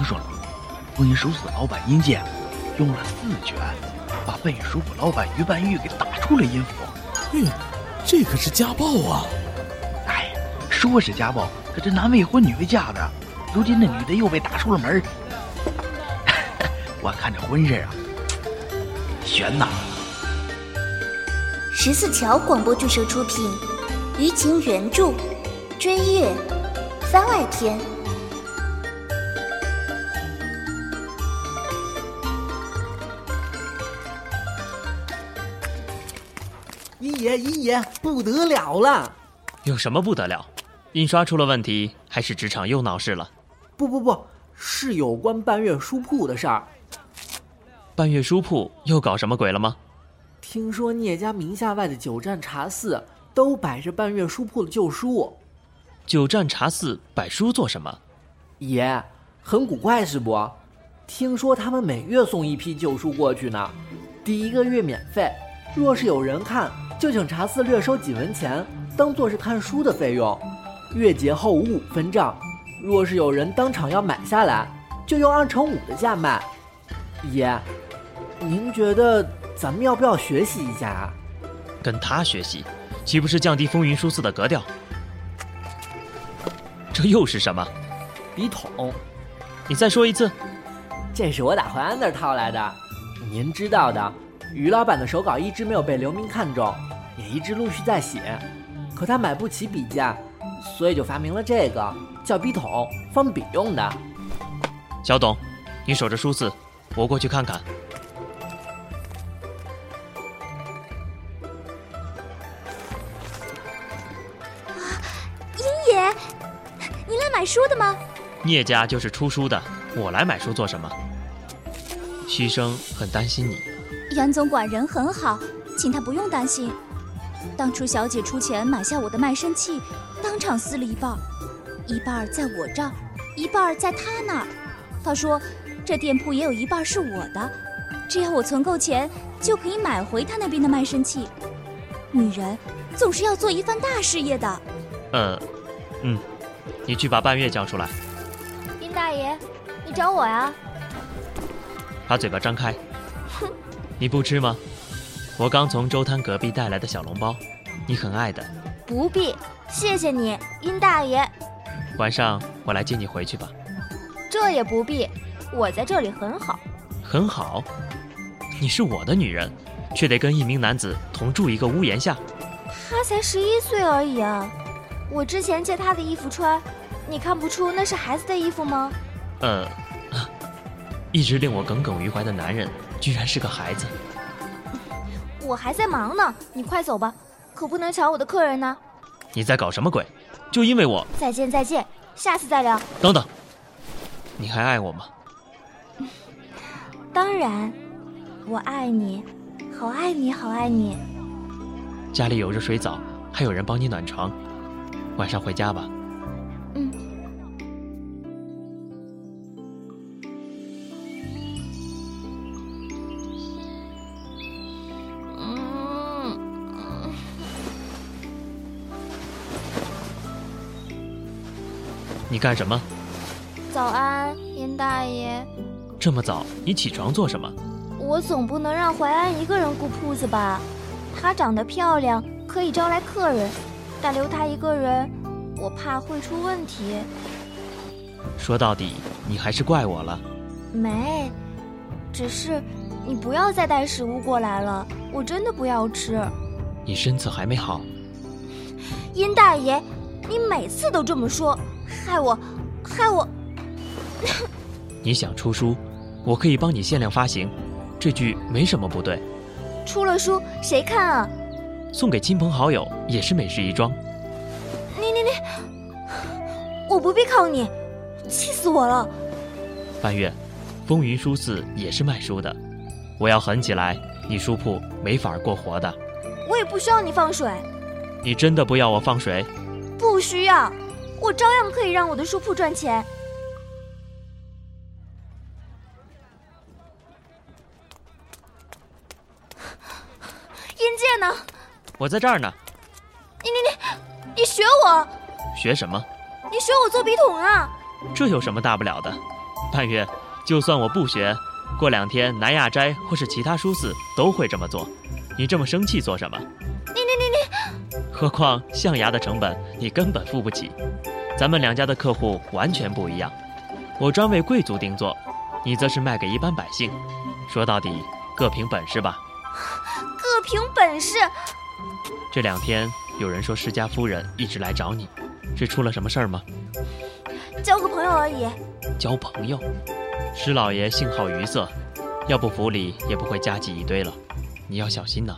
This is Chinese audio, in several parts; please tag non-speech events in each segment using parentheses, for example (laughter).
听说了，风云书肆老板殷剑用了四拳，把半月书铺老板于半玉给打出了阴府。嗯，这可是家暴啊！哎，说是家暴，可这男未婚女未嫁的，如今那女的又被打出了门 (laughs) 我看这婚事啊，悬呐！十四桥广播剧社出品，于情原著，追月番外篇。爷一爷，不得了了！有什么不得了？印刷出了问题，还是职场又闹事了？不不不，是有关半月书铺的事儿。半月书铺又搞什么鬼了吗？听说聂家名下外的九站茶肆都摆着半月书铺的旧书。九站茶肆摆书做什么？爷，很古怪是不？听说他们每月送一批旧书过去呢，第一个月免费，若是有人看，就请茶肆略收几文钱，当做是看书的费用。月结后五五分账，若是有人当场要买下来，就用二乘五的价卖。爷，您觉得？咱们要不要学习一下啊？跟他学习，岂不是降低风云书肆的格调？这又是什么？笔筒。你再说一次。这是我打淮安那儿套来的。您知道的，于老板的手稿一直没有被刘明看中，也一直陆续在写。可他买不起笔架，所以就发明了这个，叫笔筒，放笔用的。小董，你守着书字，我过去看看。买书的吗？聂家就是出书的，我来买书做什么？徐生很担心你。杨总管人很好，请他不用担心。当初小姐出钱买下我的卖身契，当场撕了一半，一半在我这儿，一半在他那儿。他说这店铺也有一半是我的，只要我存够钱，就可以买回他那边的卖身契。女人总是要做一番大事业的。呃，嗯。你去把半月叫出来。丁大爷，你找我呀？把嘴巴张开。哼，(laughs) 你不吃吗？我刚从周摊隔壁带来的小笼包，你很爱的。不必，谢谢你，殷大爷。晚上我来接你回去吧。这也不必，我在这里很好。很好？你是我的女人，却得跟一名男子同住一个屋檐下。他才十一岁而已啊！我之前借他的衣服穿。你看不出那是孩子的衣服吗？呃，(laughs) 一直令我耿耿于怀的男人，居然是个孩子。我还在忙呢，你快走吧，可不能抢我的客人呢。你在搞什么鬼？就因为我……再见再见，下次再聊。等等，你还爱我吗？(laughs) 当然，我爱你，好爱你，好爱你。家里有热水澡，还有人帮你暖床，晚上回家吧。你干什么？早安，殷大爷。这么早，你起床做什么？我总不能让淮安一个人顾铺子吧？她长得漂亮，可以招来客人，但留她一个人，我怕会出问题。说到底，你还是怪我了。没，只是你不要再带食物过来了，我真的不要吃。你身子还没好。殷大爷，你每次都这么说。害我，害我！(laughs) 你想出书，我可以帮你限量发行，这句没什么不对。出了书谁看啊？送给亲朋好友也是美事一桩。你你你，我不必靠你，气死我了！半月，风云书肆也是卖书的，我要狠起来，你书铺没法过活的。我也不需要你放水。你真的不要我放水？不需要。我照样可以让我的书铺赚钱。殷界呢？我在这儿呢。你你你，你学我？学什么？你学我做笔筒啊？这有什么大不了的？半月，就算我不学，过两天南亚斋或是其他书肆都会这么做。你这么生气做什么？何况象牙的成本你根本付不起，咱们两家的客户完全不一样。我专为贵族定做，你则是卖给一般百姓。说到底，各凭本事吧。各凭本事。这两天有人说施家夫人一直来找你，是出了什么事儿吗？交个朋友而已。交朋友？施老爷性好鱼色，要不府里也不会加计一堆了。你要小心呢。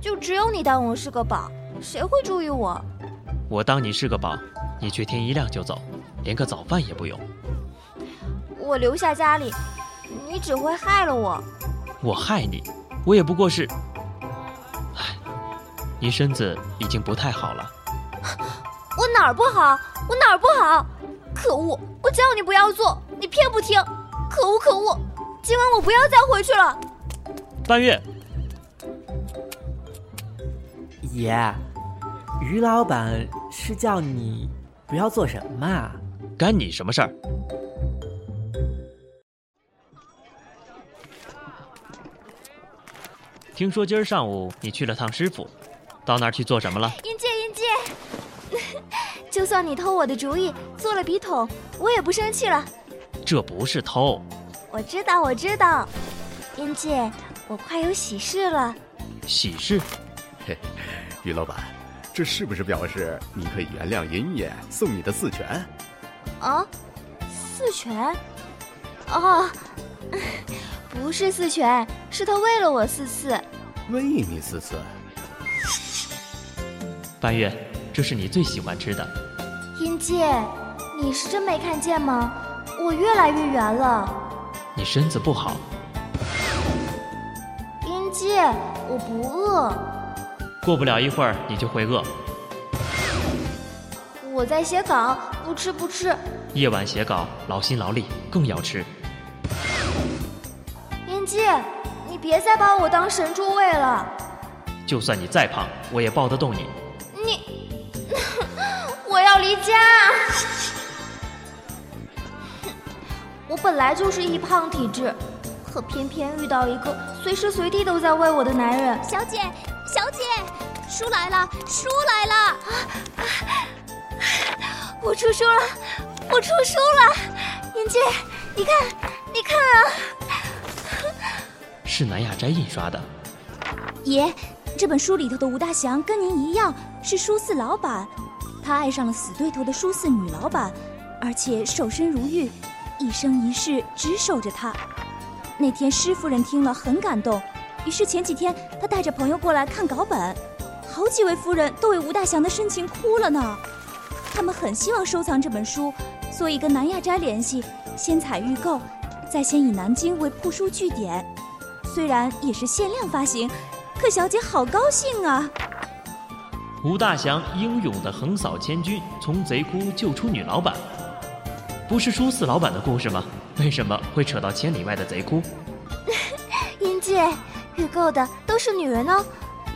就只有你当我是个宝，谁会注意我？我当你是个宝，你却天一亮就走，连个早饭也不用。我留下家里，你只会害了我。我害你？我也不过是……唉，你身子已经不太好了。(laughs) 我哪儿不好？我哪儿不好？可恶！我叫你不要做，你偏不听。可恶可恶！今晚我不要再回去了。半月。爷，于老板是叫你不要做什么？干你什么事儿？听说今儿上午你去了趟师傅，到那儿去做什么了？英介，英介，(laughs) 就算你偷我的主意做了笔筒，我也不生气了。这不是偷。我知道，我知道。英介，我快有喜事了。喜事？嘿，于老板，这是不是表示你可以原谅银爷送你的四拳？啊，四拳？哦。(laughs) 不是四拳，是他喂了我四次。喂你四次？半月，这是你最喜欢吃的。英介，你是真没看见吗？我越来越圆了。你身子不好。英介，我不饿。过不了一会儿，你就会饿。我在写稿，不吃不吃。夜晚写稿，劳心劳力，更要吃。姐，你别再把我当神猪喂了。就算你再胖，我也抱得动你。你，(laughs) 我要离家。我本来就是易胖体质，可偏偏遇到一个随时随地都在喂我的男人。小姐，小姐，书来了，书来了！啊我出书了，我出书了。英姐，你看，你看啊。是南雅斋印刷的，爷，这本书里头的吴大祥跟您一样是书肆老板，他爱上了死对头的书肆女老板，而且守身如玉，一生一世只守着她。那天施夫人听了很感动，于是前几天他带着朋友过来看稿本，好几位夫人都为吴大祥的深情哭了呢。他们很希望收藏这本书，所以跟南亚斋联系，先采预购，再先以南京为铺书据点。虽然也是限量发行，可小姐好高兴啊！吴大祥英勇的横扫千军，从贼窟救出女老板，不是书肆老板的故事吗？为什么会扯到千里外的贼窟？(laughs) 英姐，预购的都是女人哦，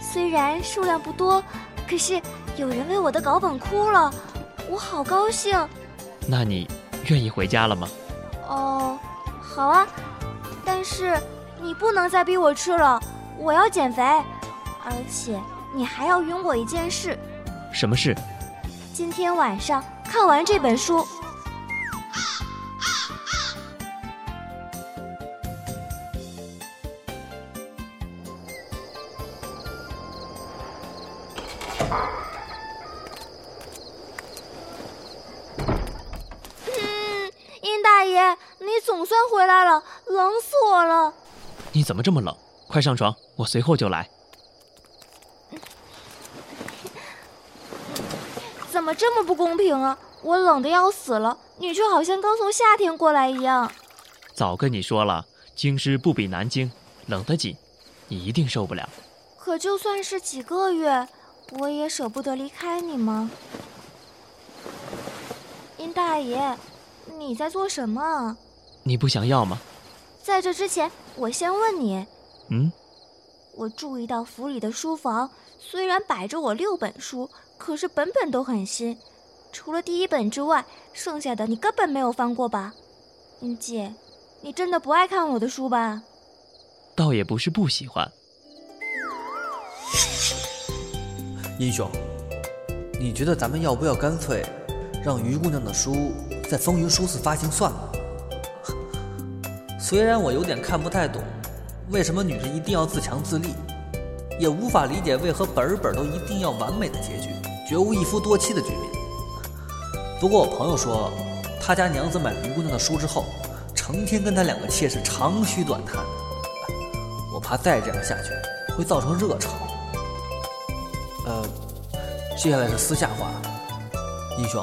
虽然数量不多，可是有人为我的稿本哭了，我好高兴。那你愿意回家了吗？哦，好啊，但是。你不能再逼我吃了，我要减肥，而且你还要允我一件事。什么事？今天晚上看完这本书。嗯，殷大爷，你总算回来了，冷死我了。你怎么这么冷？快上床，我随后就来。(laughs) 怎么这么不公平啊！我冷的要死了，你却好像刚从夏天过来一样。早跟你说了，京师不比南京，冷得紧，你一定受不了。可就算是几个月，我也舍不得离开你吗？殷大爷，你在做什么？你不想要吗？在这之前，我先问你，嗯，我注意到府里的书房虽然摆着我六本书，可是本本都很新，除了第一本之外，剩下的你根本没有翻过吧？英姐，你真的不爱看我的书吧？倒也不是不喜欢。英雄，你觉得咱们要不要干脆让于姑娘的书在风云书肆发行算了？(laughs) 虽然我有点看不太懂，为什么女人一定要自强自立，也无法理解为何本本都一定要完美的结局，绝无一夫多妻的局面。不过我朋友说，他家娘子买了于姑娘的书之后，成天跟他两个妾室长吁短叹，我怕再这样下去会造成热潮。呃，接下来是私下话，英雄，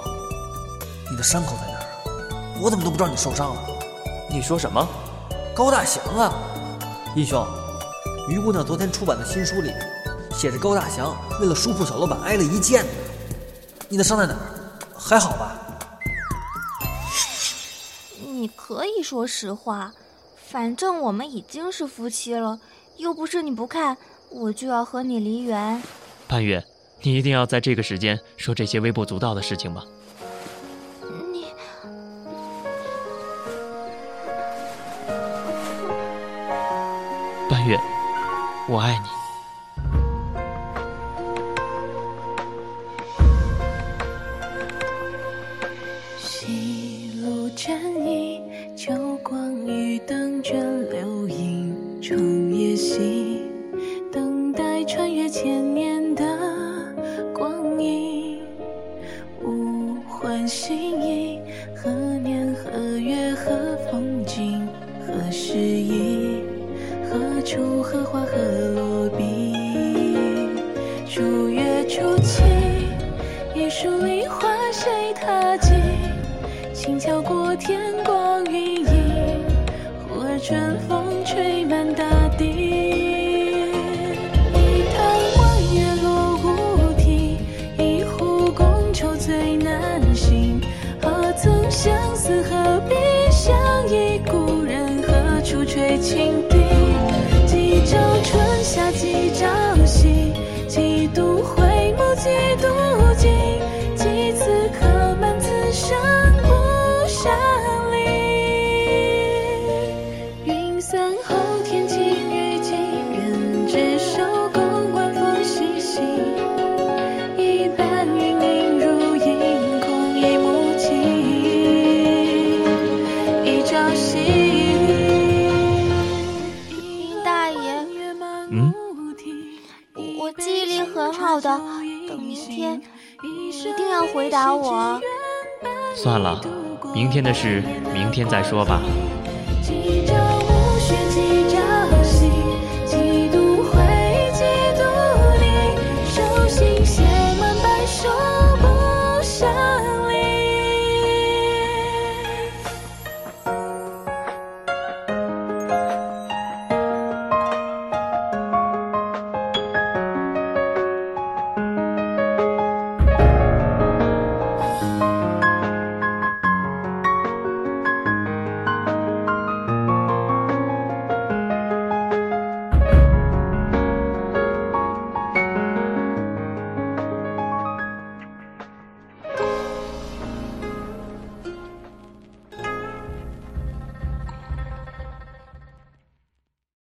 你的伤口在哪儿？我怎么都不知道你受伤了？你说什么？高大祥啊，英雄，于姑娘昨天出版的新书里写着高大祥为了书铺小老板挨了一剑呢。你的伤在哪儿？还好吧？你可以说实话，反正我们已经是夫妻了，又不是你不看我就要和你离缘。半月，你一定要在这个时间说这些微不足道的事情吗？你，半月，我爱你。换星移，何年何月何风景？何时已？何处荷花何落笔？初月初七，一树梨花谁踏进？轻敲过天光云影，忽而春风吹满算了，明天的事明天再说吧。